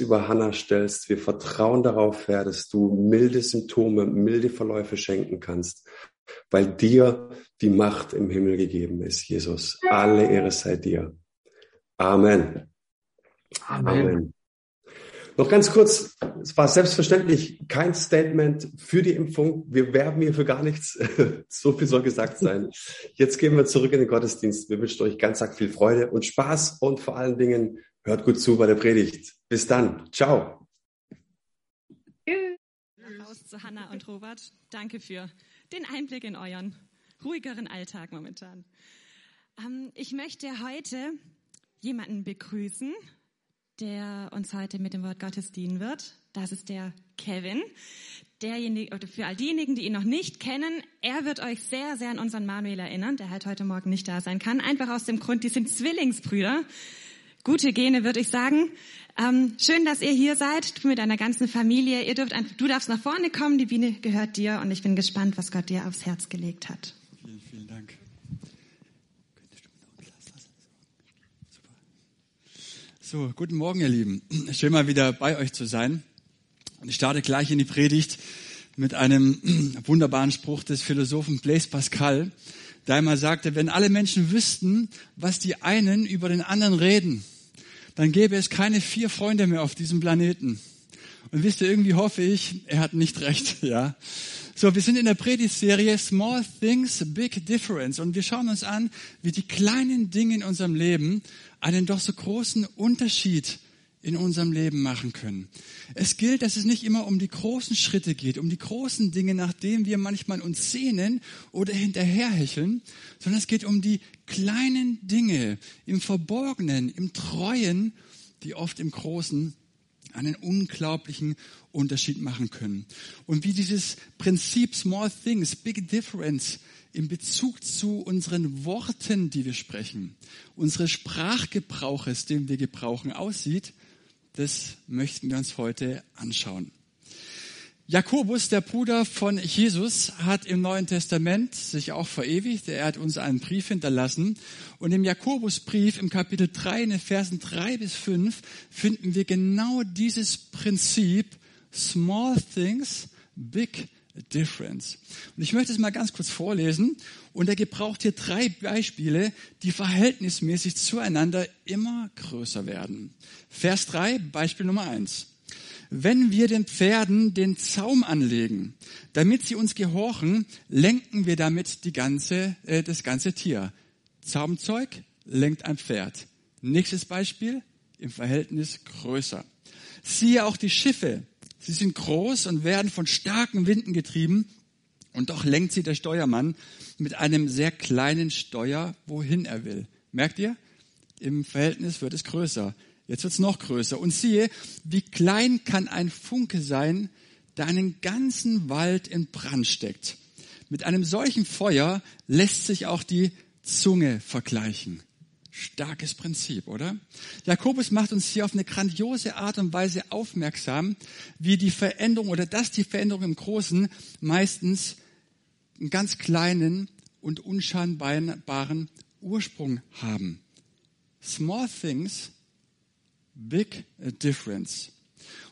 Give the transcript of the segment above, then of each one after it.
über Hannah stellst. Wir vertrauen darauf, Herr, dass du milde Symptome, milde Verläufe schenken kannst, weil dir die Macht im Himmel gegeben ist, Jesus. Alle Ehre sei dir. Amen. Amen. Amen. Noch ganz kurz, es war selbstverständlich kein Statement für die Impfung. Wir werben hier für gar nichts. so viel soll gesagt sein. Jetzt gehen wir zurück in den Gottesdienst. Wir wünschen euch ganz arg viel Freude und Spaß und vor allen Dingen hört gut zu bei der Predigt. Bis dann. Ciao. Applaus zu Hanna und Robert. Danke für den Einblick in euren ruhigeren Alltag momentan. Ähm, ich möchte heute jemanden begrüßen, der uns heute mit dem Wort Gottes dienen wird. Das ist der Kevin. Derjenige, oder für all diejenigen, die ihn noch nicht kennen, er wird euch sehr, sehr an unseren Manuel erinnern, der halt heute Morgen nicht da sein kann. Einfach aus dem Grund, die sind Zwillingsbrüder. Gute Gene, würde ich sagen. Ähm, schön, dass ihr hier seid, mit deiner ganzen Familie. Ihr dürft du darfst nach vorne kommen, die Biene gehört dir und ich bin gespannt, was Gott dir aufs Herz gelegt hat. Vielen, vielen Dank. So, guten Morgen, ihr Lieben. Schön mal wieder bei euch zu sein. Und ich starte gleich in die Predigt mit einem wunderbaren Spruch des Philosophen Blaise Pascal, der einmal sagte, wenn alle Menschen wüssten, was die einen über den anderen reden, dann gäbe es keine vier Freunde mehr auf diesem Planeten. Und wisst ihr, irgendwie hoffe ich, er hat nicht recht, ja. So, wir sind in der Predigtserie Small Things, Big Difference und wir schauen uns an, wie die kleinen Dinge in unserem Leben einen doch so großen Unterschied in unserem Leben machen können. Es gilt, dass es nicht immer um die großen Schritte geht, um die großen Dinge, nach denen wir manchmal uns sehnen oder hinterherhecheln, sondern es geht um die kleinen Dinge im Verborgenen, im Treuen, die oft im Großen einen unglaublichen Unterschied machen können. Und wie dieses Prinzip Small Things, Big Difference in Bezug zu unseren Worten, die wir sprechen, unsere Sprachgebrauches, den wir gebrauchen, aussieht, das möchten wir uns heute anschauen. Jakobus, der Bruder von Jesus, hat im Neuen Testament sich auch verewigt. Er hat uns einen Brief hinterlassen. Und im Jakobusbrief im Kapitel 3, in den Versen 3 bis 5, finden wir genau dieses Prinzip Small Things, Big difference. Und ich möchte es mal ganz kurz vorlesen. Und er gebraucht hier drei Beispiele, die verhältnismäßig zueinander immer größer werden. Vers drei, Beispiel Nummer eins. Wenn wir den Pferden den Zaum anlegen, damit sie uns gehorchen, lenken wir damit die ganze, äh, das ganze Tier. Zaumzeug lenkt ein Pferd. Nächstes Beispiel, im Verhältnis größer. Siehe auch die Schiffe, Sie sind groß und werden von starken Winden getrieben. Und doch lenkt sie der Steuermann mit einem sehr kleinen Steuer, wohin er will. Merkt ihr? Im Verhältnis wird es größer. Jetzt wird es noch größer. Und siehe, wie klein kann ein Funke sein, der einen ganzen Wald in Brand steckt. Mit einem solchen Feuer lässt sich auch die Zunge vergleichen. Starkes Prinzip, oder? Jakobus macht uns hier auf eine grandiose Art und Weise aufmerksam, wie die Veränderung oder dass die Veränderung im Großen meistens einen ganz kleinen und unscheinbaren Ursprung haben. Small things, big difference.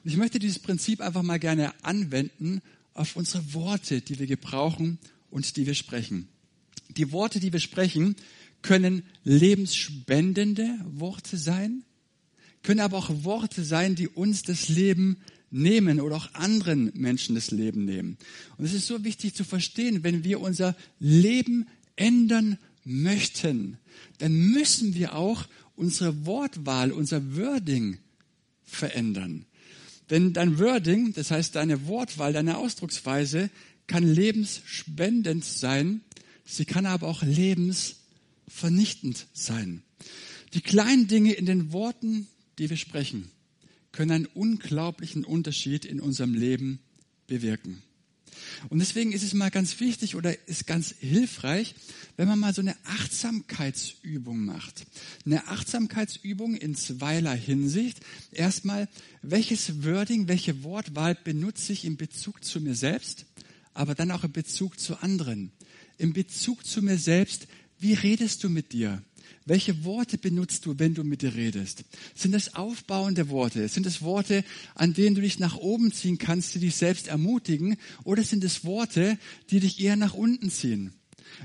Und ich möchte dieses Prinzip einfach mal gerne anwenden auf unsere Worte, die wir gebrauchen und die wir sprechen. Die Worte, die wir sprechen, können lebensspendende Worte sein, können aber auch Worte sein, die uns das Leben nehmen oder auch anderen Menschen das Leben nehmen. Und es ist so wichtig zu verstehen, wenn wir unser Leben ändern möchten, dann müssen wir auch unsere Wortwahl, unser Wording verändern. Denn dein Wording, das heißt deine Wortwahl, deine Ausdrucksweise, kann lebensspendend sein, sie kann aber auch lebens vernichtend sein. Die kleinen Dinge in den Worten, die wir sprechen, können einen unglaublichen Unterschied in unserem Leben bewirken. Und deswegen ist es mal ganz wichtig oder ist ganz hilfreich, wenn man mal so eine Achtsamkeitsübung macht. Eine Achtsamkeitsübung in zweierlei Hinsicht. Erstmal, welches Wording, welche Wortwahl benutze ich in Bezug zu mir selbst, aber dann auch in Bezug zu anderen. In Bezug zu mir selbst, wie redest du mit dir? Welche Worte benutzt du, wenn du mit dir redest? Sind es aufbauende Worte? Sind es Worte, an denen du dich nach oben ziehen kannst, die dich selbst ermutigen? Oder sind es Worte, die dich eher nach unten ziehen?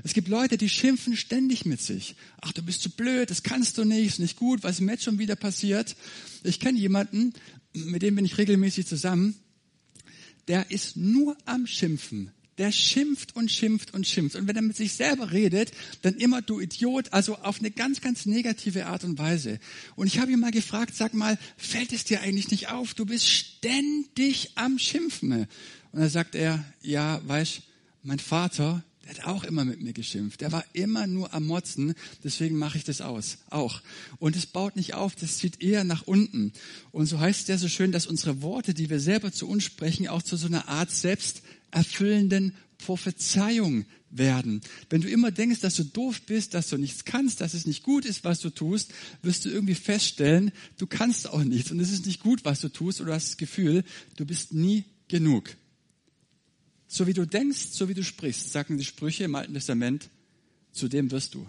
Es gibt Leute, die schimpfen ständig mit sich. Ach, du bist zu blöd, das kannst du nicht, ist nicht gut, was mir jetzt schon wieder passiert? Ich kenne jemanden, mit dem bin ich regelmäßig zusammen, der ist nur am Schimpfen. Der schimpft und schimpft und schimpft. Und wenn er mit sich selber redet, dann immer du Idiot, also auf eine ganz, ganz negative Art und Weise. Und ich habe ihn mal gefragt, sag mal, fällt es dir eigentlich nicht auf? Du bist ständig am Schimpfen. Und da sagt er, ja, weißt, mein Vater, der hat auch immer mit mir geschimpft. Der war immer nur am Motzen. Deswegen mache ich das aus. Auch. Und es baut nicht auf. Das zieht eher nach unten. Und so heißt es ja so schön, dass unsere Worte, die wir selber zu uns sprechen, auch zu so einer Art selbsterfüllenden Prophezeiung werden. Wenn du immer denkst, dass du doof bist, dass du nichts kannst, dass es nicht gut ist, was du tust, wirst du irgendwie feststellen, du kannst auch nichts und es ist nicht gut, was du tust oder du hast das Gefühl, du bist nie genug. So wie du denkst, so wie du sprichst, sagen die Sprüche im Alten Testament, zu dem wirst du.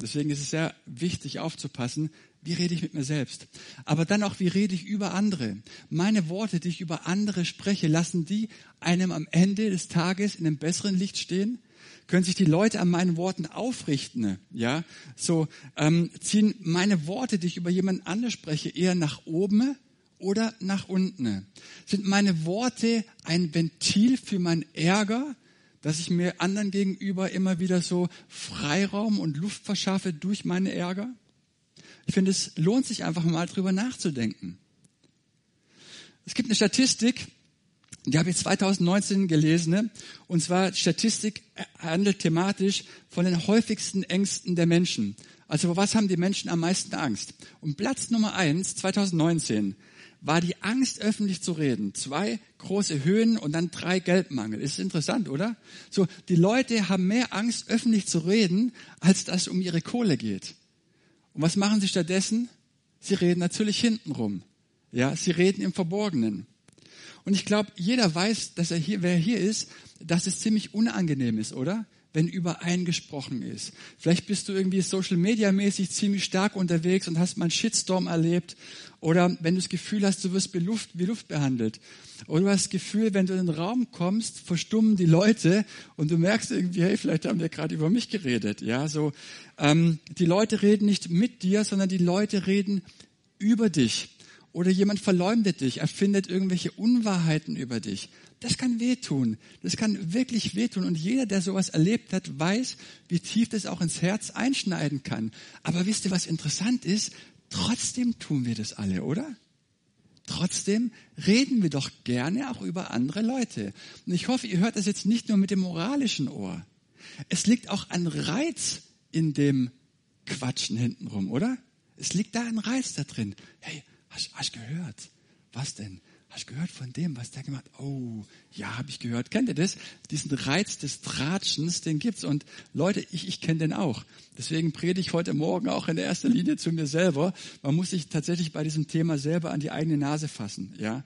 Deswegen ist es sehr wichtig aufzupassen, wie rede ich mit mir selbst. Aber dann auch, wie rede ich über andere. Meine Worte, die ich über andere spreche, lassen die einem am Ende des Tages in einem besseren Licht stehen? Können sich die Leute an meinen Worten aufrichten? Ja, so ähm, ziehen meine Worte, die ich über jemanden anders spreche, eher nach oben oder nach unten? Sind meine Worte ein Ventil für meinen Ärger, dass ich mir anderen gegenüber immer wieder so Freiraum und Luft verschaffe durch meine Ärger? Ich finde, es lohnt sich einfach mal drüber nachzudenken. Es gibt eine Statistik, die habe ich 2019 gelesen, ne? und zwar Statistik handelt thematisch von den häufigsten Ängsten der Menschen. Also was haben die Menschen am meisten Angst? Und Platz Nummer eins 2019 war die Angst, öffentlich zu reden. Zwei große Höhen und dann drei Geldmangel. Ist interessant, oder? So, die Leute haben mehr Angst, öffentlich zu reden, als dass es um ihre Kohle geht. Und was machen sie stattdessen? Sie reden natürlich hintenrum. Ja, sie reden im Verborgenen. Und ich glaube, jeder weiß, dass er hier, wer hier ist, dass es ziemlich unangenehm ist, oder? wenn über einen gesprochen ist. Vielleicht bist du irgendwie Social Media mäßig ziemlich stark unterwegs und hast mal einen Shitstorm erlebt. Oder wenn du das Gefühl hast, du wirst wie Luft, wie Luft behandelt. Oder du hast das Gefühl, wenn du in den Raum kommst, verstummen die Leute und du merkst irgendwie, hey, vielleicht haben wir gerade über mich geredet. Ja, so, ähm, die Leute reden nicht mit dir, sondern die Leute reden über dich. Oder jemand verleumdet dich, erfindet irgendwelche Unwahrheiten über dich. Das kann wehtun. Das kann wirklich wehtun. Und jeder, der sowas erlebt hat, weiß, wie tief das auch ins Herz einschneiden kann. Aber wisst ihr, was interessant ist? Trotzdem tun wir das alle, oder? Trotzdem reden wir doch gerne auch über andere Leute. Und ich hoffe, ihr hört das jetzt nicht nur mit dem moralischen Ohr. Es liegt auch ein Reiz in dem Quatschen hintenrum, oder? Es liegt da ein Reiz da drin. Hey, hast du gehört? Was denn? Hast du gehört von dem, was der gemacht hat? Oh, ja, habe ich gehört. Kennt ihr das? Diesen Reiz des Tratschens, den gibt's. Und Leute, ich, ich kenne den auch. Deswegen predige ich heute Morgen auch in erster Linie zu mir selber. Man muss sich tatsächlich bei diesem Thema selber an die eigene Nase fassen. Ja.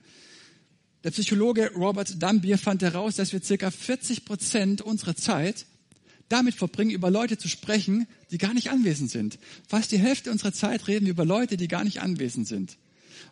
Der Psychologe Robert Dambier fand heraus, dass wir circa 40 Prozent unserer Zeit damit verbringen, über Leute zu sprechen, die gar nicht anwesend sind. Fast die Hälfte unserer Zeit reden wir über Leute, die gar nicht anwesend sind.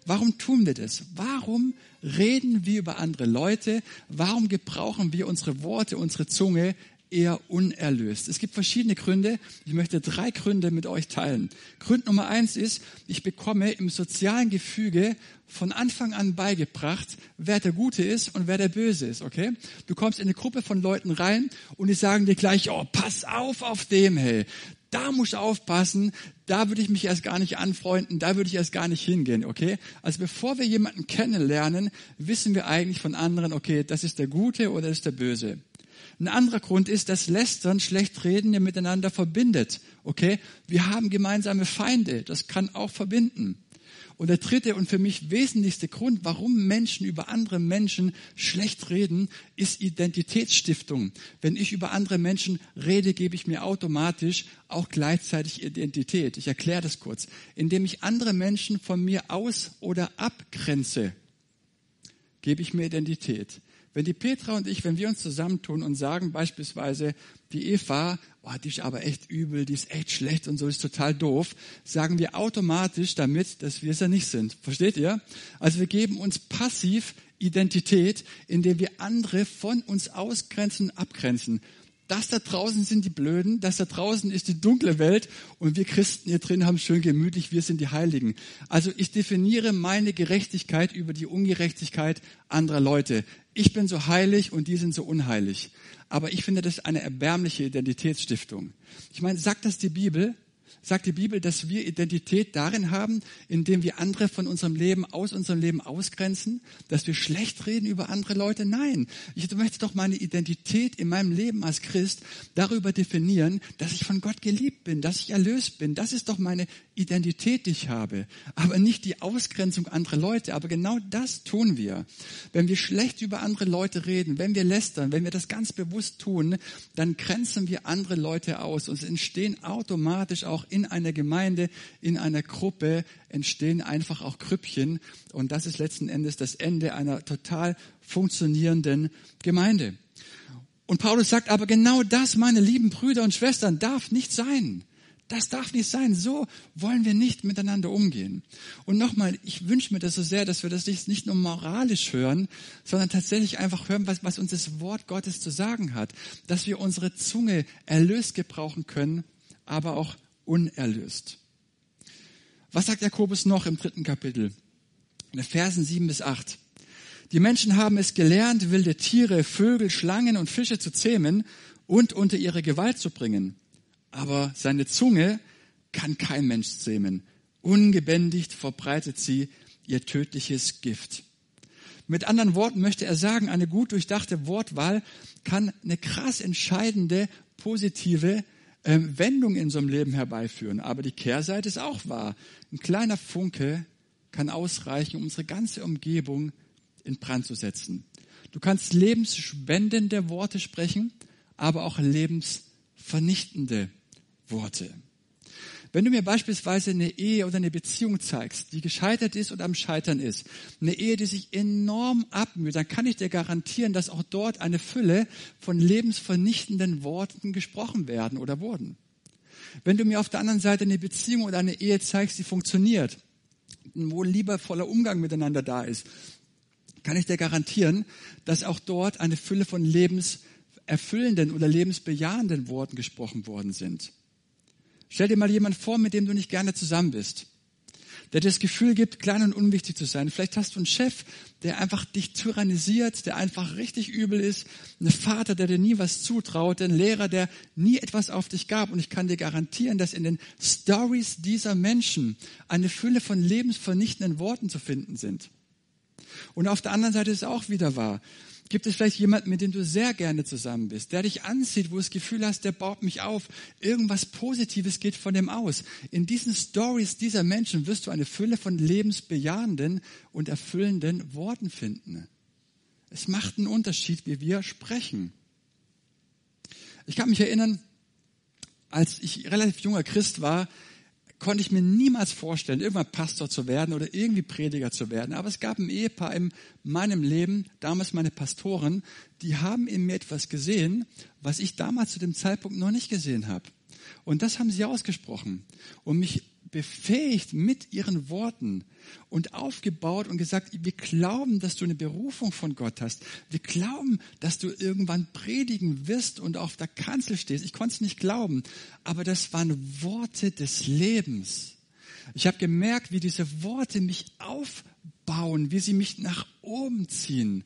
Warum tun wir das? Warum reden wir über andere Leute? Warum gebrauchen wir unsere Worte, unsere Zunge eher unerlöst? Es gibt verschiedene Gründe. Ich möchte drei Gründe mit euch teilen. Grund Nummer eins ist, ich bekomme im sozialen Gefüge von Anfang an beigebracht, wer der Gute ist und wer der Böse ist, okay? Du kommst in eine Gruppe von Leuten rein und die sagen dir gleich, oh, pass auf auf dem, hey da muss ich aufpassen, da würde ich mich erst gar nicht anfreunden, da würde ich erst gar nicht hingehen, okay? Also bevor wir jemanden kennenlernen, wissen wir eigentlich von anderen, okay, das ist der Gute oder das ist der Böse. Ein anderer Grund ist, dass Lästern, schlecht reden ja miteinander verbindet, okay? Wir haben gemeinsame Feinde, das kann auch verbinden. Und der dritte und für mich wesentlichste Grund, warum Menschen über andere Menschen schlecht reden, ist Identitätsstiftung. Wenn ich über andere Menschen rede, gebe ich mir automatisch auch gleichzeitig Identität. Ich erkläre das kurz. Indem ich andere Menschen von mir aus oder abgrenze, gebe ich mir Identität. Wenn die Petra und ich, wenn wir uns zusammentun und sagen beispielsweise, die Eva, oh, die ist aber echt übel, die ist echt schlecht und so, ist total doof, sagen wir automatisch damit, dass wir es ja nicht sind. Versteht ihr? Also wir geben uns passiv Identität, indem wir andere von uns ausgrenzen und abgrenzen. Das da draußen sind die Blöden, das da draußen ist die dunkle Welt und wir Christen hier drin haben schön gemütlich, wir sind die Heiligen. Also ich definiere meine Gerechtigkeit über die Ungerechtigkeit anderer Leute. Ich bin so heilig und die sind so unheilig. Aber ich finde das eine erbärmliche Identitätsstiftung. Ich meine, sagt das die Bibel? Sagt die Bibel, dass wir Identität darin haben, indem wir andere von unserem Leben, aus unserem Leben ausgrenzen, dass wir schlecht reden über andere Leute? Nein. Ich möchte doch meine Identität in meinem Leben als Christ darüber definieren, dass ich von Gott geliebt bin, dass ich erlöst bin. Das ist doch meine Identität, die ich habe. Aber nicht die Ausgrenzung anderer Leute. Aber genau das tun wir. Wenn wir schlecht über andere Leute reden, wenn wir lästern, wenn wir das ganz bewusst tun, dann grenzen wir andere Leute aus und es entstehen automatisch auch in einer Gemeinde, in einer Gruppe entstehen einfach auch Krüppchen. Und das ist letzten Endes das Ende einer total funktionierenden Gemeinde. Und Paulus sagt aber genau das, meine lieben Brüder und Schwestern, darf nicht sein. Das darf nicht sein. So wollen wir nicht miteinander umgehen. Und nochmal, ich wünsche mir das so sehr, dass wir das nicht nur moralisch hören, sondern tatsächlich einfach hören, was, was uns das Wort Gottes zu sagen hat. Dass wir unsere Zunge erlöst gebrauchen können, aber auch unerlöst. Was sagt Jakobus noch im dritten Kapitel? In den Versen sieben bis acht. Die Menschen haben es gelernt, wilde Tiere, Vögel, Schlangen und Fische zu zähmen und unter ihre Gewalt zu bringen. Aber seine Zunge kann kein Mensch zähmen. Ungebändigt verbreitet sie ihr tödliches Gift. Mit anderen Worten möchte er sagen, eine gut durchdachte Wortwahl kann eine krass entscheidende positive Wendung in einem Leben herbeiführen. Aber die Kehrseite ist auch wahr. Ein kleiner Funke kann ausreichen, um unsere ganze Umgebung in Brand zu setzen. Du kannst lebensspendende Worte sprechen, aber auch lebensvernichtende Worte. Wenn du mir beispielsweise eine Ehe oder eine Beziehung zeigst, die gescheitert ist oder am Scheitern ist, eine Ehe, die sich enorm abmüht, dann kann ich dir garantieren, dass auch dort eine Fülle von lebensvernichtenden Worten gesprochen werden oder wurden. Wenn du mir auf der anderen Seite eine Beziehung oder eine Ehe zeigst, die funktioniert, wo liebevoller Umgang miteinander da ist, kann ich dir garantieren, dass auch dort eine Fülle von lebenserfüllenden oder lebensbejahenden Worten gesprochen worden sind. Stell dir mal jemand vor, mit dem du nicht gerne zusammen bist. Der dir das Gefühl gibt, klein und unwichtig zu sein. Vielleicht hast du einen Chef, der einfach dich tyrannisiert, der einfach richtig übel ist. Einen Vater, der dir nie was zutraut. Einen Lehrer, der nie etwas auf dich gab. Und ich kann dir garantieren, dass in den Stories dieser Menschen eine Fülle von lebensvernichtenden Worten zu finden sind. Und auf der anderen Seite ist es auch wieder wahr. Gibt es vielleicht jemanden, mit dem du sehr gerne zusammen bist, der dich anzieht, wo du das Gefühl hast, der baut mich auf. Irgendwas Positives geht von dem aus. In diesen Stories dieser Menschen wirst du eine Fülle von lebensbejahenden und erfüllenden Worten finden. Es macht einen Unterschied, wie wir sprechen. Ich kann mich erinnern, als ich relativ junger Christ war, konnte ich mir niemals vorstellen, irgendwann Pastor zu werden oder irgendwie Prediger zu werden. Aber es gab ein Ehepaar in meinem Leben, damals meine Pastoren, die haben in mir etwas gesehen, was ich damals zu dem Zeitpunkt noch nicht gesehen habe. Und das haben sie ausgesprochen und mich befähigt mit ihren Worten und aufgebaut und gesagt, wir glauben, dass du eine Berufung von Gott hast. Wir glauben, dass du irgendwann predigen wirst und auf der Kanzel stehst. Ich konnte es nicht glauben, aber das waren Worte des Lebens. Ich habe gemerkt, wie diese Worte mich aufbauen, wie sie mich nach oben ziehen.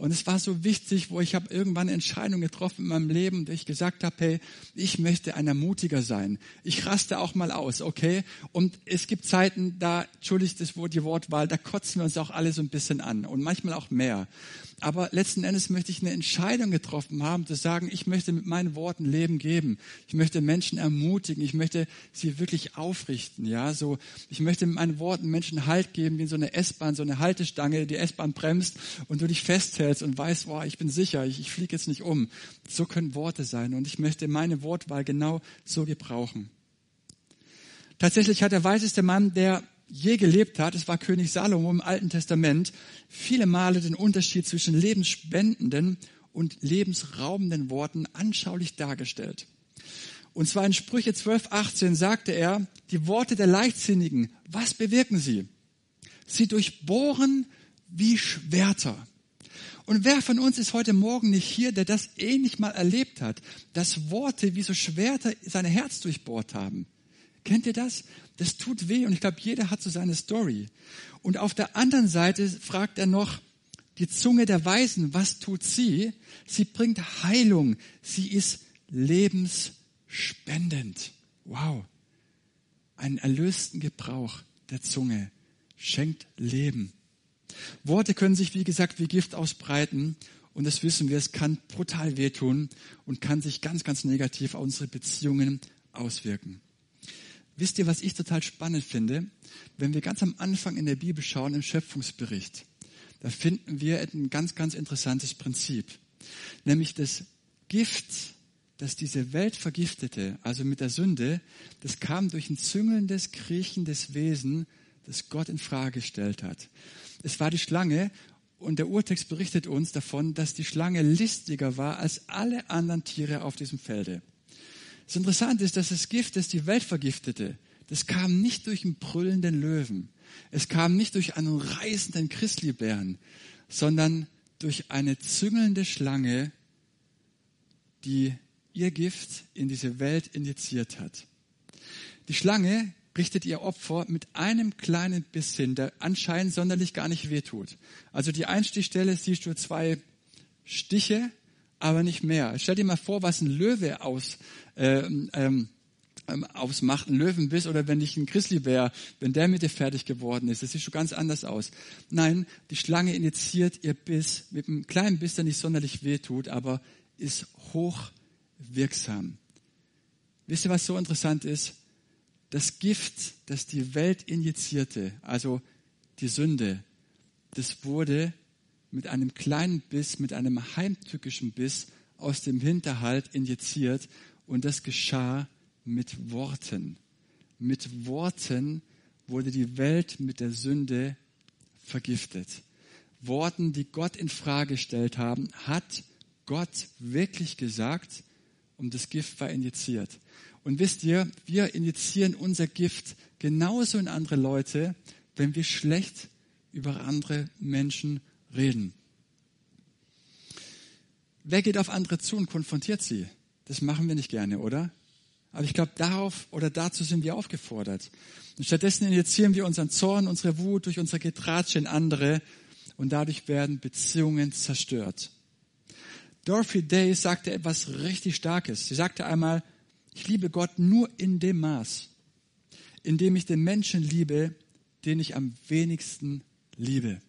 Und es war so wichtig, wo ich habe irgendwann eine Entscheidung getroffen in meinem Leben, wo ich gesagt habe, hey, ich möchte ein Ermutiger sein. Ich raste auch mal aus, okay? Und es gibt Zeiten, da, entschuldigt das Wort, die Wortwahl, da kotzen wir uns auch alle so ein bisschen an und manchmal auch mehr. Aber letzten Endes möchte ich eine Entscheidung getroffen haben, zu sagen, ich möchte mit meinen Worten Leben geben. Ich möchte Menschen ermutigen. Ich möchte sie wirklich aufrichten. Ja, so, ich möchte mit meinen Worten Menschen Halt geben, wie in so eine S-Bahn, so eine Haltestange, die S-Bahn bremst und du dich festhältst und weißt, boah, ich bin sicher, ich, ich fliege jetzt nicht um. So können Worte sein. Und ich möchte meine Wortwahl genau so gebrauchen. Tatsächlich hat der weiseste Mann, der je gelebt hat. Es war König Salomo im Alten Testament. Viele Male den Unterschied zwischen lebensspendenden und lebensraubenden Worten anschaulich dargestellt. Und zwar in Sprüche 12, 18 sagte er, die Worte der Leichtsinnigen, was bewirken sie? Sie durchbohren wie Schwerter. Und wer von uns ist heute Morgen nicht hier, der das ähnlich mal erlebt hat, dass Worte wie so Schwerter sein Herz durchbohrt haben? Kennt ihr das? Das tut weh und ich glaube, jeder hat so seine Story. Und auf der anderen Seite fragt er noch, die Zunge der Weisen, was tut sie? Sie bringt Heilung. Sie ist lebensspendend. Wow. Einen erlösten Gebrauch der Zunge schenkt Leben. Worte können sich, wie gesagt, wie Gift ausbreiten. Und das wissen wir, es kann brutal wehtun und kann sich ganz, ganz negativ auf unsere Beziehungen auswirken. Wisst ihr, was ich total spannend finde? Wenn wir ganz am Anfang in der Bibel schauen, im Schöpfungsbericht, da finden wir ein ganz, ganz interessantes Prinzip. Nämlich das Gift, das diese Welt vergiftete, also mit der Sünde, das kam durch ein züngelndes, kriechendes Wesen, das Gott in Frage gestellt hat. Es war die Schlange und der Urtext berichtet uns davon, dass die Schlange listiger war als alle anderen Tiere auf diesem Felde. Das Interessante ist, dass das Gift, das die Welt vergiftete, das kam nicht durch einen brüllenden Löwen. Es kam nicht durch einen reißenden Christlibären, sondern durch eine züngelnde Schlange, die ihr Gift in diese Welt injiziert hat. Die Schlange richtet ihr Opfer mit einem kleinen Biss hin, der anscheinend sonderlich gar nicht wehtut. Also die Einstichstelle siehst du zwei Stiche aber nicht mehr. Stell dir mal vor, was ein Löwe aus, ähm, ähm, ausmacht, ein Löwenbiss oder wenn ich ein Grizzlybär, wenn der mit dir fertig geworden ist. Das sieht schon ganz anders aus. Nein, die Schlange initiiert ihr Biss mit einem kleinen Biss, der nicht sonderlich weh tut, aber ist hochwirksam. Wisst ihr, was so interessant ist? Das Gift, das die Welt injizierte, also die Sünde, das wurde mit einem kleinen Biss, mit einem heimtückischen Biss aus dem Hinterhalt injiziert und das geschah mit Worten. Mit Worten wurde die Welt mit der Sünde vergiftet. Worten, die Gott in Frage gestellt haben, hat Gott wirklich gesagt und das Gift war injiziert. Und wisst ihr, wir injizieren unser Gift genauso in andere Leute, wenn wir schlecht über andere Menschen reden. Wer geht auf andere zu und konfrontiert sie? Das machen wir nicht gerne, oder? Aber ich glaube, darauf oder dazu sind wir aufgefordert. Und stattdessen injizieren wir unseren Zorn, unsere Wut durch unsere Getratsche in andere und dadurch werden Beziehungen zerstört. Dorothy Day sagte etwas richtig Starkes. Sie sagte einmal, ich liebe Gott nur in dem Maß, in dem ich den Menschen liebe, den ich am wenigsten liebe.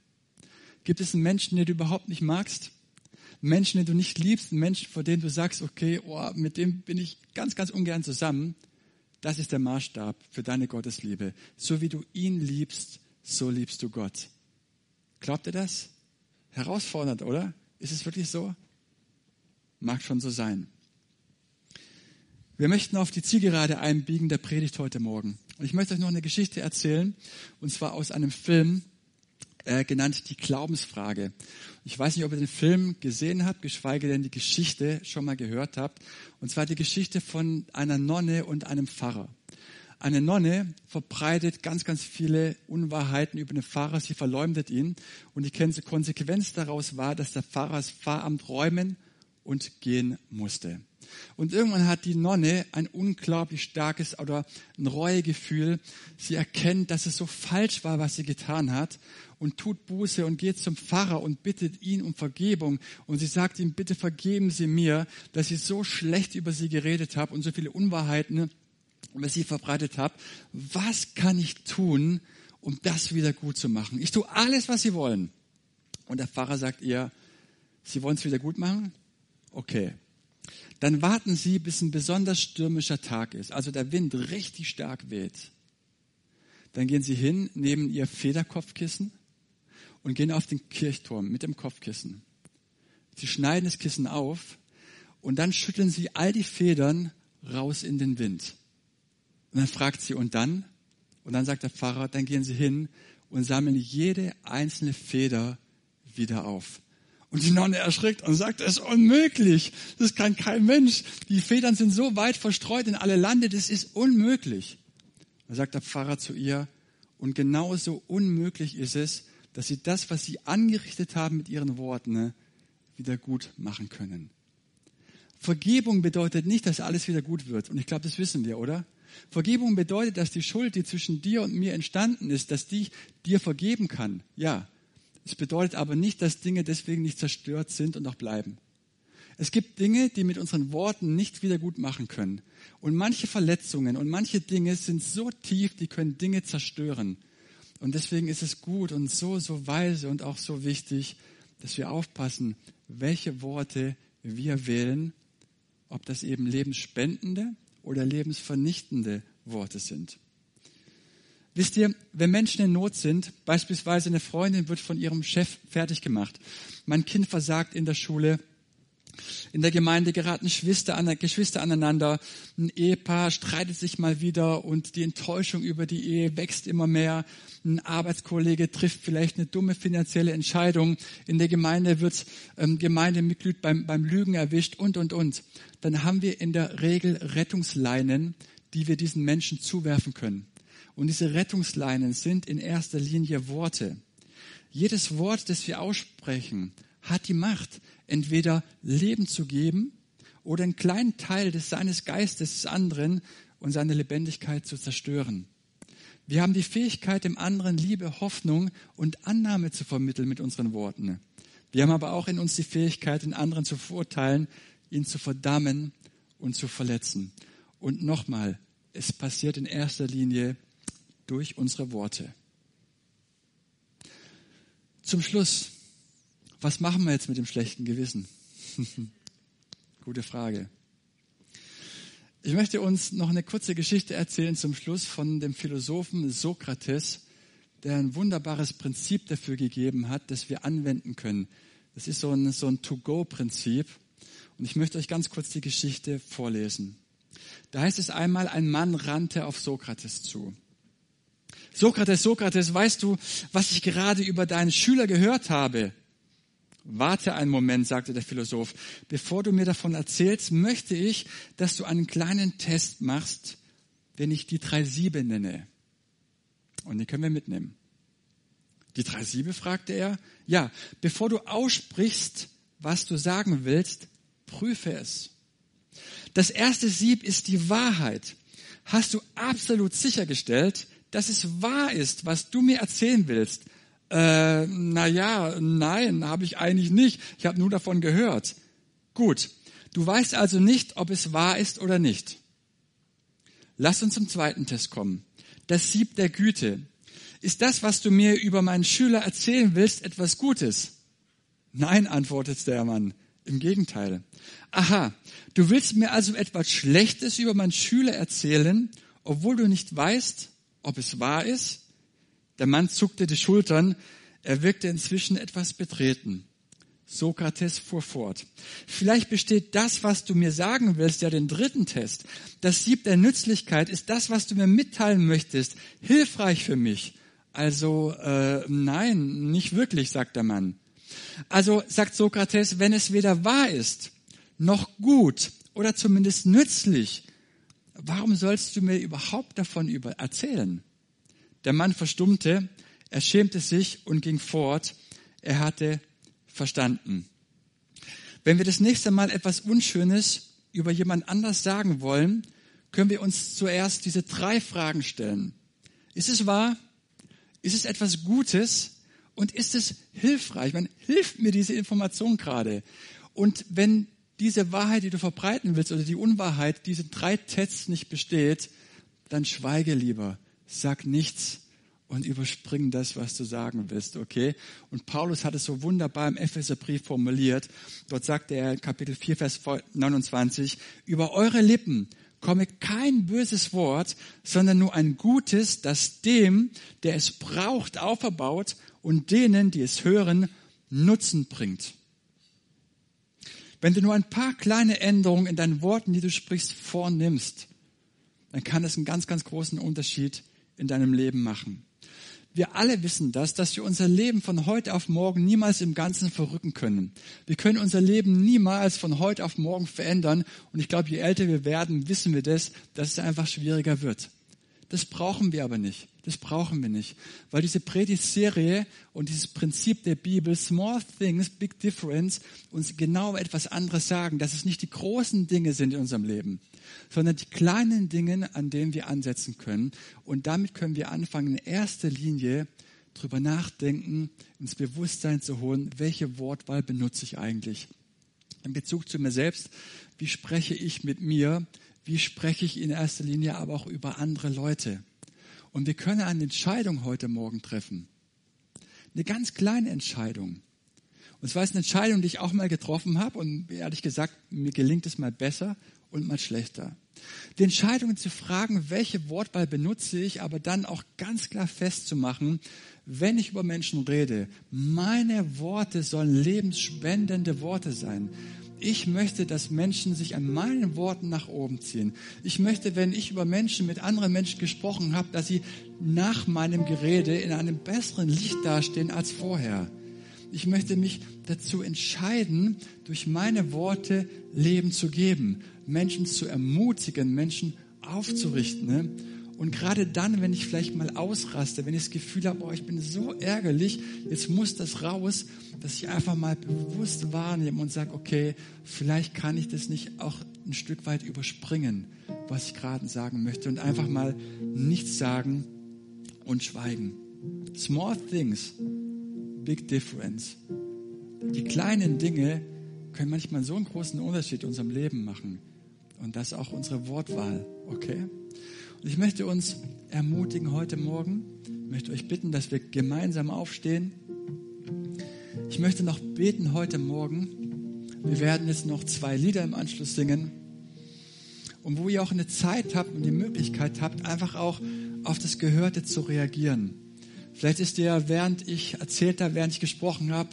Gibt es einen Menschen, den du überhaupt nicht magst? Menschen, den du nicht liebst, Menschen, vor denen du sagst, okay, oh, mit dem bin ich ganz, ganz ungern zusammen. Das ist der Maßstab für deine Gottesliebe. So wie du ihn liebst, so liebst du Gott. Glaubt ihr das? Herausfordernd, oder? Ist es wirklich so? Mag schon so sein. Wir möchten auf die Zielgerade einbiegen der Predigt heute Morgen. Und ich möchte euch noch eine Geschichte erzählen, und zwar aus einem Film, äh, genannt die Glaubensfrage. Ich weiß nicht, ob ihr den Film gesehen habt, geschweige denn die Geschichte schon mal gehört habt. Und zwar die Geschichte von einer Nonne und einem Pfarrer. Eine Nonne verbreitet ganz, ganz viele Unwahrheiten über den Pfarrer. Sie verleumdet ihn. Und die Konsequenz daraus war, dass der Pfarrer das Pfarramt räumen und gehen musste. Und irgendwann hat die Nonne ein unglaublich starkes oder ein Reuegefühl. Sie erkennt, dass es so falsch war, was sie getan hat und tut Buße und geht zum Pfarrer und bittet ihn um Vergebung. Und sie sagt ihm, bitte vergeben Sie mir, dass ich so schlecht über Sie geredet habe und so viele Unwahrheiten über Sie verbreitet habe. Was kann ich tun, um das wieder gut zu machen? Ich tue alles, was Sie wollen. Und der Pfarrer sagt ihr, Sie wollen es wieder gut machen? Okay, dann warten Sie, bis ein besonders stürmischer Tag ist, also der Wind richtig stark weht. Dann gehen Sie hin, nehmen Ihr Federkopfkissen und gehen auf den Kirchturm mit dem Kopfkissen. Sie schneiden das Kissen auf und dann schütteln Sie all die Federn raus in den Wind. Und dann fragt sie, und dann? Und dann sagt der Pfarrer, dann gehen Sie hin und sammeln jede einzelne Feder wieder auf. Und die Nonne erschrickt und sagt, das ist unmöglich. Das kann kein Mensch. Die Federn sind so weit verstreut in alle Lande, das ist unmöglich. Da sagt der Pfarrer zu ihr, und genauso unmöglich ist es, dass sie das, was sie angerichtet haben mit ihren Worten, ne, wieder gut machen können. Vergebung bedeutet nicht, dass alles wieder gut wird. Und ich glaube, das wissen wir, oder? Vergebung bedeutet, dass die Schuld, die zwischen dir und mir entstanden ist, dass die dir vergeben kann. Ja. Es bedeutet aber nicht, dass Dinge deswegen nicht zerstört sind und auch bleiben. Es gibt Dinge, die mit unseren Worten nicht wieder gut machen können. Und manche Verletzungen und manche Dinge sind so tief, die können Dinge zerstören. Und deswegen ist es gut und so, so weise und auch so wichtig, dass wir aufpassen, welche Worte wir wählen, ob das eben lebensspendende oder lebensvernichtende Worte sind. Wisst ihr, wenn Menschen in Not sind, beispielsweise eine Freundin wird von ihrem Chef fertig gemacht, mein Kind versagt in der Schule, in der Gemeinde geraten Geschwister, Geschwister aneinander, ein Ehepaar streitet sich mal wieder und die Enttäuschung über die Ehe wächst immer mehr. Ein Arbeitskollege trifft vielleicht eine dumme finanzielle Entscheidung. In der Gemeinde wird ähm, Gemeindemitglied beim, beim Lügen erwischt und, und, und. Dann haben wir in der Regel Rettungsleinen, die wir diesen Menschen zuwerfen können. Und diese Rettungsleinen sind in erster Linie Worte. Jedes Wort, das wir aussprechen, hat die Macht, entweder Leben zu geben oder einen kleinen Teil des seines Geistes des anderen und seine Lebendigkeit zu zerstören. Wir haben die Fähigkeit, dem anderen Liebe, Hoffnung und Annahme zu vermitteln mit unseren Worten. Wir haben aber auch in uns die Fähigkeit, den anderen zu verurteilen, ihn zu verdammen und zu verletzen. Und nochmal, es passiert in erster Linie durch unsere Worte. Zum Schluss was machen wir jetzt mit dem schlechten Gewissen? Gute Frage. Ich möchte uns noch eine kurze Geschichte erzählen zum Schluss von dem Philosophen Sokrates, der ein wunderbares Prinzip dafür gegeben hat, das wir anwenden können. Das ist so ein, so ein To-Go-Prinzip. Und ich möchte euch ganz kurz die Geschichte vorlesen. Da heißt es einmal, ein Mann rannte auf Sokrates zu. Sokrates, Sokrates, weißt du, was ich gerade über deinen Schüler gehört habe? Warte einen Moment, sagte der Philosoph. Bevor du mir davon erzählst, möchte ich, dass du einen kleinen Test machst, den ich die drei Siebe nenne. Und den können wir mitnehmen. Die drei Siebe, fragte er. Ja, bevor du aussprichst, was du sagen willst, prüfe es. Das erste Sieb ist die Wahrheit. Hast du absolut sichergestellt, dass es wahr ist, was du mir erzählen willst? Äh, na ja, nein, habe ich eigentlich nicht. Ich habe nur davon gehört. Gut, du weißt also nicht, ob es wahr ist oder nicht. Lass uns zum zweiten Test kommen. Das Sieb der Güte. Ist das, was du mir über meinen Schüler erzählen willst, etwas Gutes? Nein, antwortet der Mann. Im Gegenteil. Aha, du willst mir also etwas Schlechtes über meinen Schüler erzählen, obwohl du nicht weißt, ob es wahr ist? Der Mann zuckte die Schultern. Er wirkte inzwischen etwas betreten. Sokrates fuhr fort. Vielleicht besteht das, was du mir sagen willst, ja den dritten Test. Das Sieb der Nützlichkeit ist das, was du mir mitteilen möchtest, hilfreich für mich. Also äh, nein, nicht wirklich, sagt der Mann. Also sagt Sokrates, wenn es weder wahr ist, noch gut oder zumindest nützlich, warum sollst du mir überhaupt davon über erzählen? Der Mann verstummte, er schämte sich und ging fort. Er hatte verstanden. Wenn wir das nächste Mal etwas Unschönes über jemand anders sagen wollen, können wir uns zuerst diese drei Fragen stellen. Ist es wahr? Ist es etwas Gutes? Und ist es hilfreich? Man hilft mir diese Information gerade. Und wenn diese Wahrheit, die du verbreiten willst, oder die Unwahrheit, diese drei Tests nicht besteht, dann schweige lieber sag nichts und überspring das, was du sagen willst, okay? Und Paulus hat es so wunderbar im Epheserbrief formuliert. Dort sagt er Kapitel 4, Vers 29, über eure Lippen komme kein böses Wort, sondern nur ein gutes, das dem, der es braucht, auferbaut und denen, die es hören, Nutzen bringt. Wenn du nur ein paar kleine Änderungen in deinen Worten, die du sprichst, vornimmst, dann kann es einen ganz, ganz großen Unterschied in deinem Leben machen. Wir alle wissen das, dass wir unser Leben von heute auf morgen niemals im Ganzen verrücken können. Wir können unser Leben niemals von heute auf morgen verändern. Und ich glaube, je älter wir werden, wissen wir das, dass es einfach schwieriger wird. Das brauchen wir aber nicht. Das brauchen wir nicht. Weil diese Predigtserie und dieses Prinzip der Bibel, Small Things, Big Difference, uns genau etwas anderes sagen, dass es nicht die großen Dinge sind in unserem Leben, sondern die kleinen Dinge, an denen wir ansetzen können. Und damit können wir anfangen, in erster Linie drüber nachdenken, ins Bewusstsein zu holen, welche Wortwahl benutze ich eigentlich. In Bezug zu mir selbst, wie spreche ich mit mir, wie spreche ich in erster Linie aber auch über andere Leute. Und wir können eine Entscheidung heute Morgen treffen. Eine ganz kleine Entscheidung. Und zwar ist eine Entscheidung, die ich auch mal getroffen habe und ehrlich gesagt, mir gelingt es mal besser und mal schlechter. Die Entscheidung zu fragen, welche Wortwahl benutze ich, aber dann auch ganz klar festzumachen, wenn ich über Menschen rede, meine Worte sollen lebensspendende Worte sein. Ich möchte, dass Menschen sich an meinen Worten nach oben ziehen. Ich möchte, wenn ich über Menschen mit anderen Menschen gesprochen habe, dass sie nach meinem Gerede in einem besseren Licht dastehen als vorher. Ich möchte mich dazu entscheiden, durch meine Worte Leben zu geben, Menschen zu ermutigen, Menschen aufzurichten. Ne? Und gerade dann, wenn ich vielleicht mal ausraste, wenn ich das Gefühl habe, oh, ich bin so ärgerlich, jetzt muss das raus, dass ich einfach mal bewusst wahrnehme und sage, okay, vielleicht kann ich das nicht auch ein Stück weit überspringen, was ich gerade sagen möchte und einfach mal nichts sagen und schweigen. Small things, big difference. Die kleinen Dinge können manchmal so einen großen Unterschied in unserem Leben machen. Und das auch unsere Wortwahl, okay? Ich möchte uns ermutigen heute Morgen, ich möchte euch bitten, dass wir gemeinsam aufstehen. Ich möchte noch beten heute Morgen. Wir werden jetzt noch zwei Lieder im Anschluss singen. Und wo ihr auch eine Zeit habt und die Möglichkeit habt, einfach auch auf das Gehörte zu reagieren. Vielleicht ist dir, während ich erzählt habe, während ich gesprochen habe,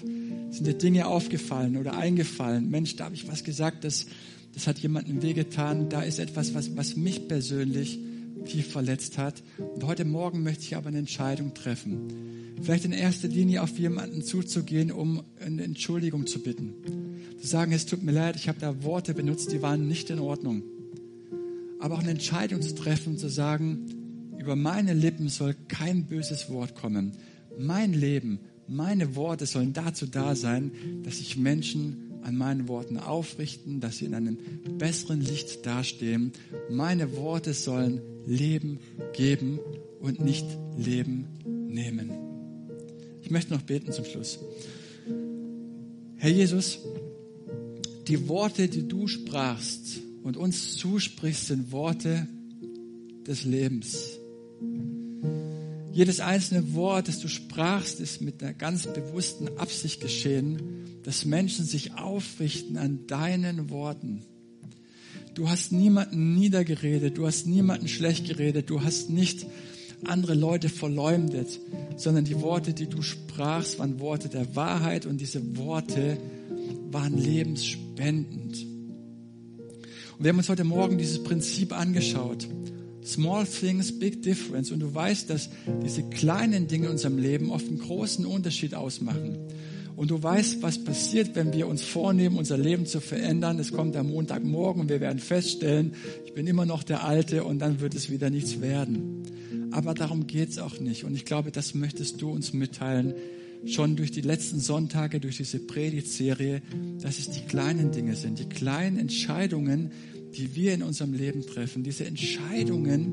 sind dir Dinge aufgefallen oder eingefallen. Mensch, da habe ich was gesagt, das, das hat jemandem wehgetan. Da ist etwas, was, was mich persönlich tief verletzt hat. Und heute Morgen möchte ich aber eine Entscheidung treffen. Vielleicht in erster Linie auf jemanden zuzugehen, um eine Entschuldigung zu bitten. Zu sagen, es tut mir leid, ich habe da Worte benutzt, die waren nicht in Ordnung. Aber auch eine Entscheidung zu treffen, zu sagen, über meine Lippen soll kein böses Wort kommen. Mein Leben, meine Worte sollen dazu da sein, dass ich Menschen an meinen Worten aufrichten, dass sie in einem besseren Licht dastehen. Meine Worte sollen Leben geben und nicht Leben nehmen. Ich möchte noch beten zum Schluss. Herr Jesus, die Worte, die du sprachst und uns zusprichst, sind Worte des Lebens. Jedes einzelne Wort, das du sprachst, ist mit einer ganz bewussten Absicht geschehen, dass Menschen sich aufrichten an deinen Worten. Du hast niemanden niedergeredet, du hast niemanden schlecht geredet, du hast nicht andere Leute verleumdet, sondern die Worte, die du sprachst, waren Worte der Wahrheit und diese Worte waren lebensspendend. Und wir haben uns heute Morgen dieses Prinzip angeschaut. Small things, big difference. Und du weißt, dass diese kleinen Dinge in unserem Leben oft einen großen Unterschied ausmachen. Und du weißt, was passiert, wenn wir uns vornehmen, unser Leben zu verändern. Es kommt am Montagmorgen und wir werden feststellen, ich bin immer noch der Alte und dann wird es wieder nichts werden. Aber darum geht es auch nicht. Und ich glaube, das möchtest du uns mitteilen, schon durch die letzten Sonntage, durch diese Predigtserie, dass es die kleinen Dinge sind, die kleinen Entscheidungen, die wir in unserem Leben treffen. Diese Entscheidungen,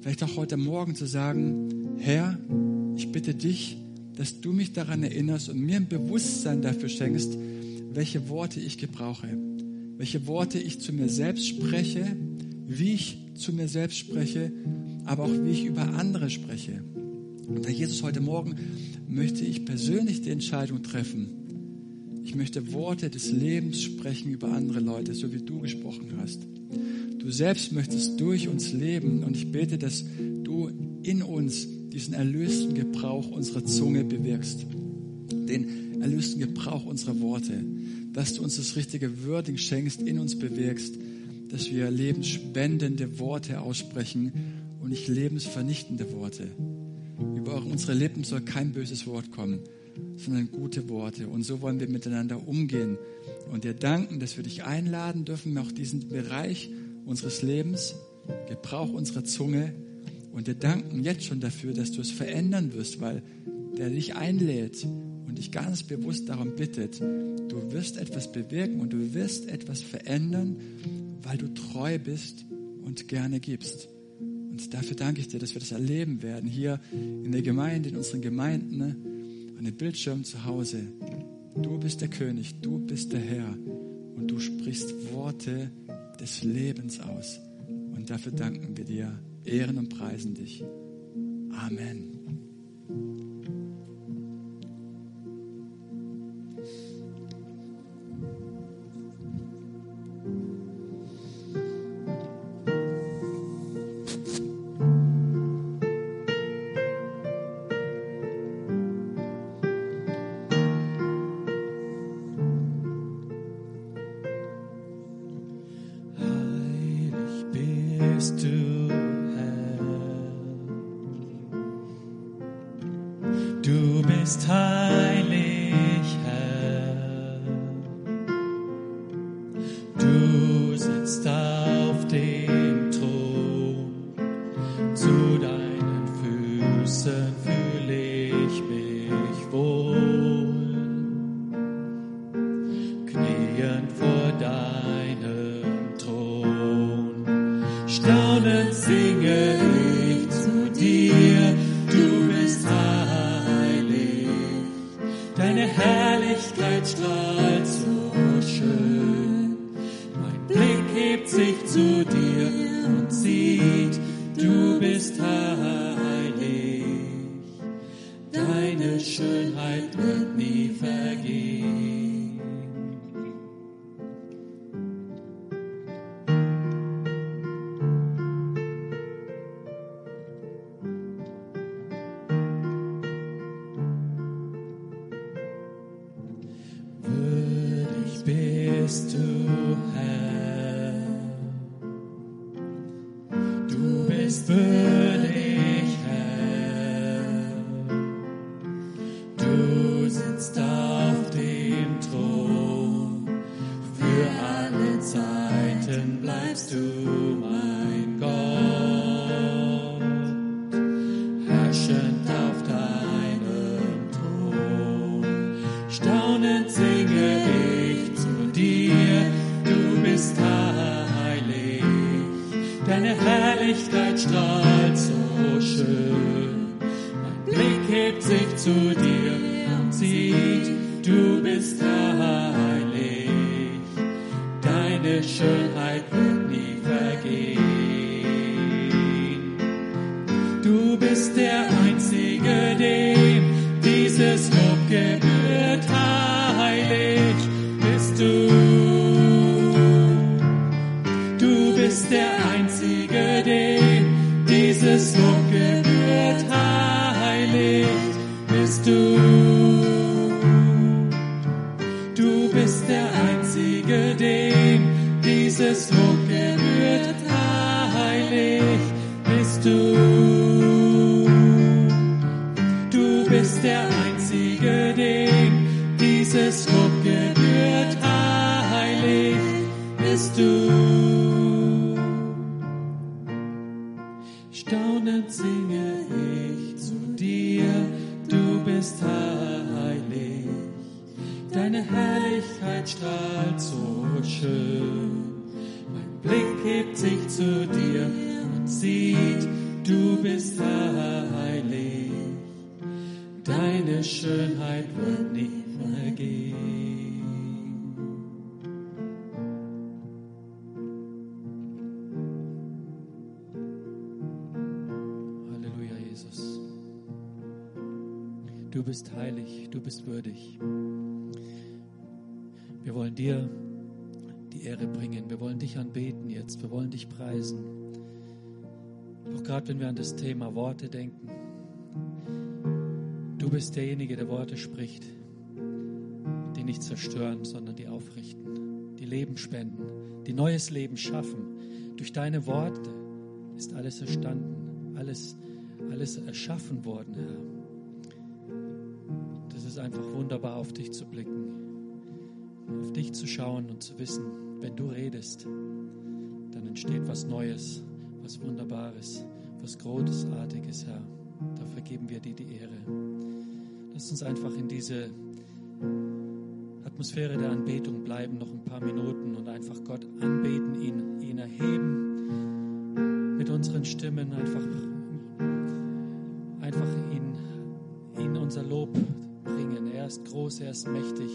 vielleicht auch heute Morgen zu sagen, Herr, ich bitte dich, dass du mich daran erinnerst und mir ein Bewusstsein dafür schenkst, welche Worte ich gebrauche, welche Worte ich zu mir selbst spreche, wie ich zu mir selbst spreche, aber auch wie ich über andere spreche. Und Herr Jesus, heute Morgen möchte ich persönlich die Entscheidung treffen. Ich möchte Worte des Lebens sprechen über andere Leute, so wie du gesprochen hast. Du selbst möchtest durch uns leben und ich bete, dass du in uns diesen erlösten Gebrauch unserer Zunge bewirkst, den erlösten Gebrauch unserer Worte, dass du uns das richtige Wording schenkst, in uns bewirkst, dass wir lebensspendende Worte aussprechen und nicht lebensvernichtende Worte. Über unsere Lippen soll kein böses Wort kommen, sondern gute Worte. Und so wollen wir miteinander umgehen und dir danken, dass wir dich einladen dürfen, auch diesen Bereich unseres Lebens, Gebrauch unserer Zunge. Und dir danken jetzt schon dafür, dass du es verändern wirst, weil der dich einlädt und dich ganz bewusst darum bittet, du wirst etwas bewirken und du wirst etwas verändern, weil du treu bist und gerne gibst. Und dafür danke ich dir, dass wir das erleben werden, hier in der Gemeinde, in unseren Gemeinden, ne, an den Bildschirmen zu Hause. Du bist der König, du bist der Herr und du sprichst Worte des Lebens aus. Und dafür danken wir dir, ehren und preisen dich. Amen. Du bist heilig, begibt sich zu dir. Du bist heilig, du bist würdig. Wir wollen dir die Ehre bringen. Wir wollen dich anbeten jetzt. Wir wollen dich preisen. Auch gerade wenn wir an das Thema Worte denken. Du bist derjenige, der Worte spricht, die nicht zerstören, sondern die aufrichten, die Leben spenden, die neues Leben schaffen. Durch deine Worte ist alles erstanden, alles, alles erschaffen worden, Herr einfach wunderbar, auf dich zu blicken, auf dich zu schauen und zu wissen, wenn du redest, dann entsteht was Neues, was Wunderbares, was Großartiges, Herr. Dafür geben wir dir die Ehre. Lass uns einfach in diese Atmosphäre der Anbetung bleiben, noch ein paar Minuten und einfach Gott anbeten, ihn, ihn erheben, mit unseren Stimmen einfach, einfach ihn, ihn unser Lob ist groß, er ist mächtig.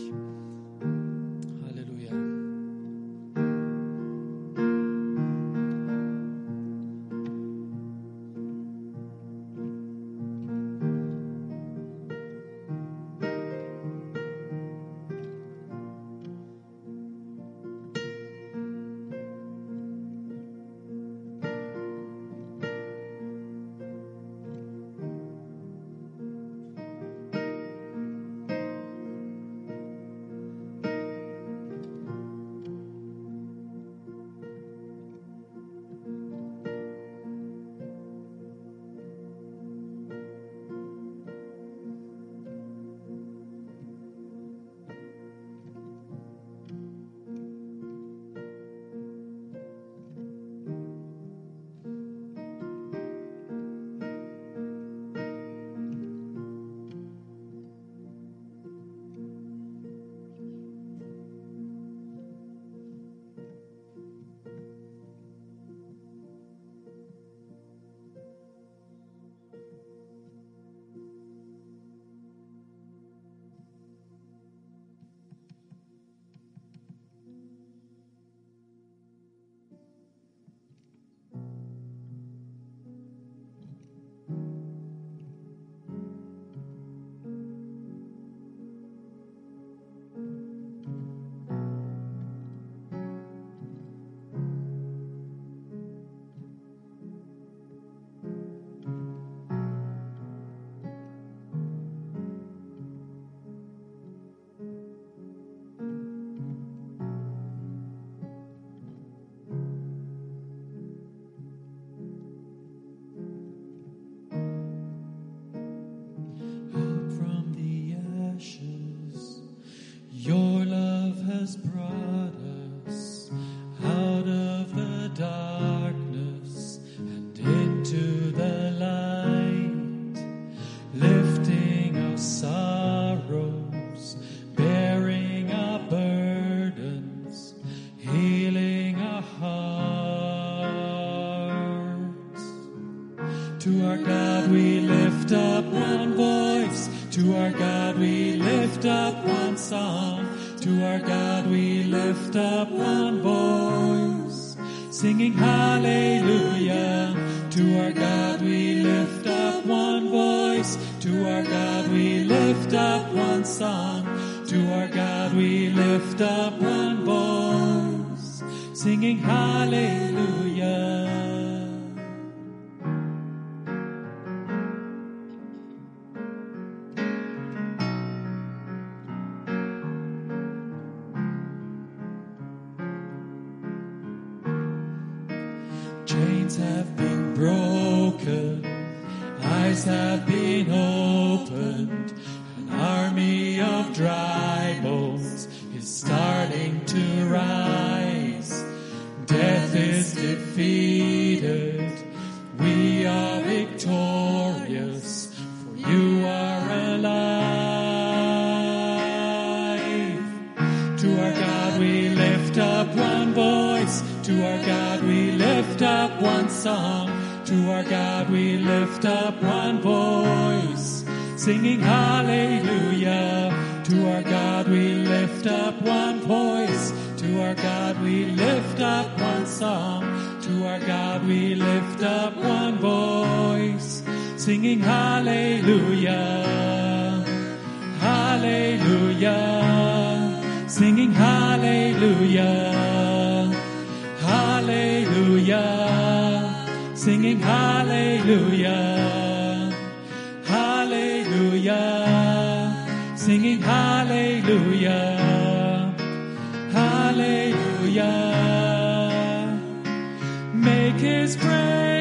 singing hallelujah, hallelujah. Make his praise.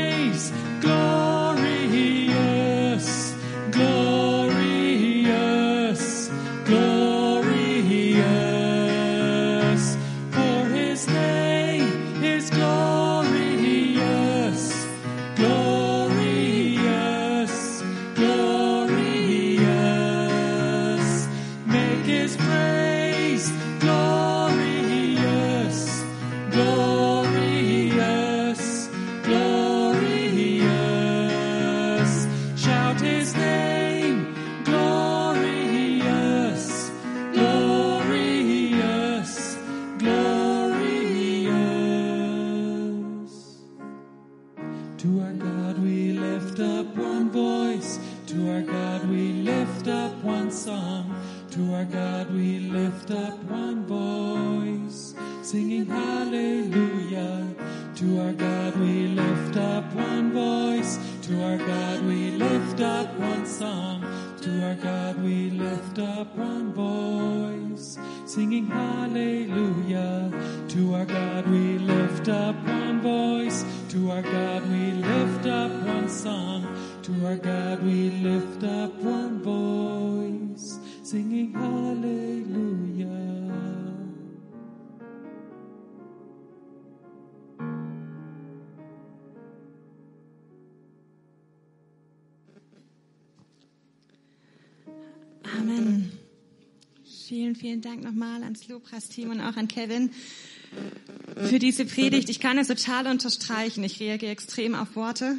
Voice. To our God we lift up one song. To our God we lift up one voice. Singing hallelujah. Amen. Vielen, vielen Dank nochmal ans Lobpreisteam und auch an Kevin für diese Predigt. Ich kann es total unterstreichen. Ich reagiere extrem auf Worte.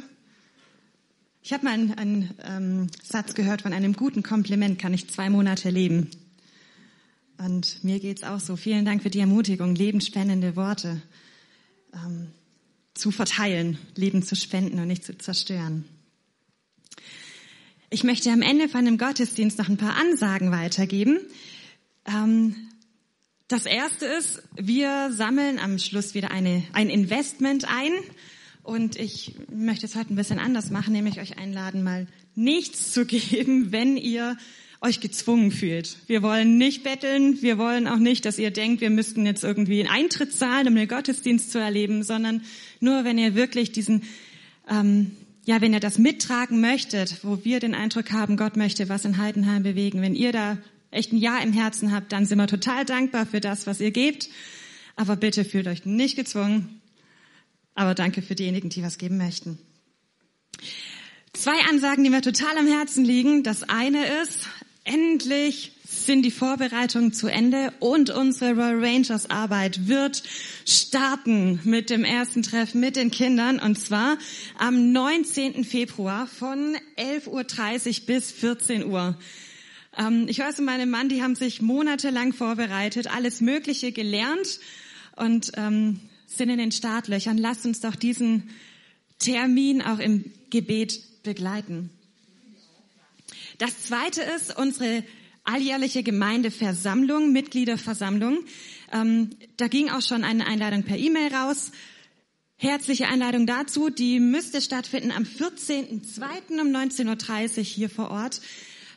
Ich habe mal einen, einen ähm, Satz gehört, von einem guten Kompliment kann ich zwei Monate leben. Und mir geht's auch so. Vielen Dank für die Ermutigung, lebensspendende Worte ähm, zu verteilen, Leben zu spenden und nicht zu zerstören. Ich möchte am Ende von dem Gottesdienst noch ein paar Ansagen weitergeben. Ähm, das erste ist, wir sammeln am Schluss wieder eine, ein Investment ein. Und ich möchte es heute ein bisschen anders machen, nämlich euch einladen, mal nichts zu geben, wenn ihr euch gezwungen fühlt. Wir wollen nicht betteln, wir wollen auch nicht, dass ihr denkt, wir müssten jetzt irgendwie einen Eintritt zahlen, um den Gottesdienst zu erleben, sondern nur, wenn ihr wirklich diesen, ähm, ja, wenn ihr das mittragen möchtet, wo wir den Eindruck haben, Gott möchte was in Heidenheim bewegen, wenn ihr da echt ein Ja im Herzen habt, dann sind wir total dankbar für das, was ihr gebt. Aber bitte fühlt euch nicht gezwungen. Aber danke für diejenigen, die was geben möchten. Zwei Ansagen, die mir total am Herzen liegen. Das eine ist, endlich sind die Vorbereitungen zu Ende und unsere Royal Rangers Arbeit wird starten mit dem ersten Treffen mit den Kindern und zwar am 19. Februar von 11.30 Uhr bis 14 Uhr. Ähm, ich weiß, meine Mann, die haben sich monatelang vorbereitet, alles Mögliche gelernt und ähm, sind in den Startlöchern. Lasst uns doch diesen Termin auch im Gebet begleiten. Das zweite ist unsere alljährliche Gemeindeversammlung, Mitgliederversammlung. Ähm, da ging auch schon eine Einladung per E-Mail raus. Herzliche Einladung dazu. Die müsste stattfinden am 14.02. um 19.30 Uhr hier vor Ort.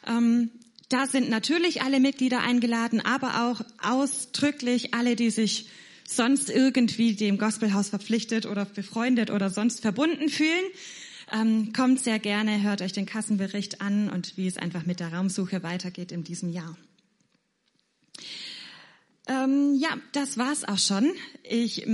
Ähm, da sind natürlich alle Mitglieder eingeladen, aber auch ausdrücklich alle, die sich sonst irgendwie dem Gospelhaus verpflichtet oder befreundet oder sonst verbunden fühlen. Ähm, kommt sehr gerne, hört euch den Kassenbericht an und wie es einfach mit der Raumsuche weitergeht in diesem Jahr. Ähm, ja, das war's auch schon. Ich möchte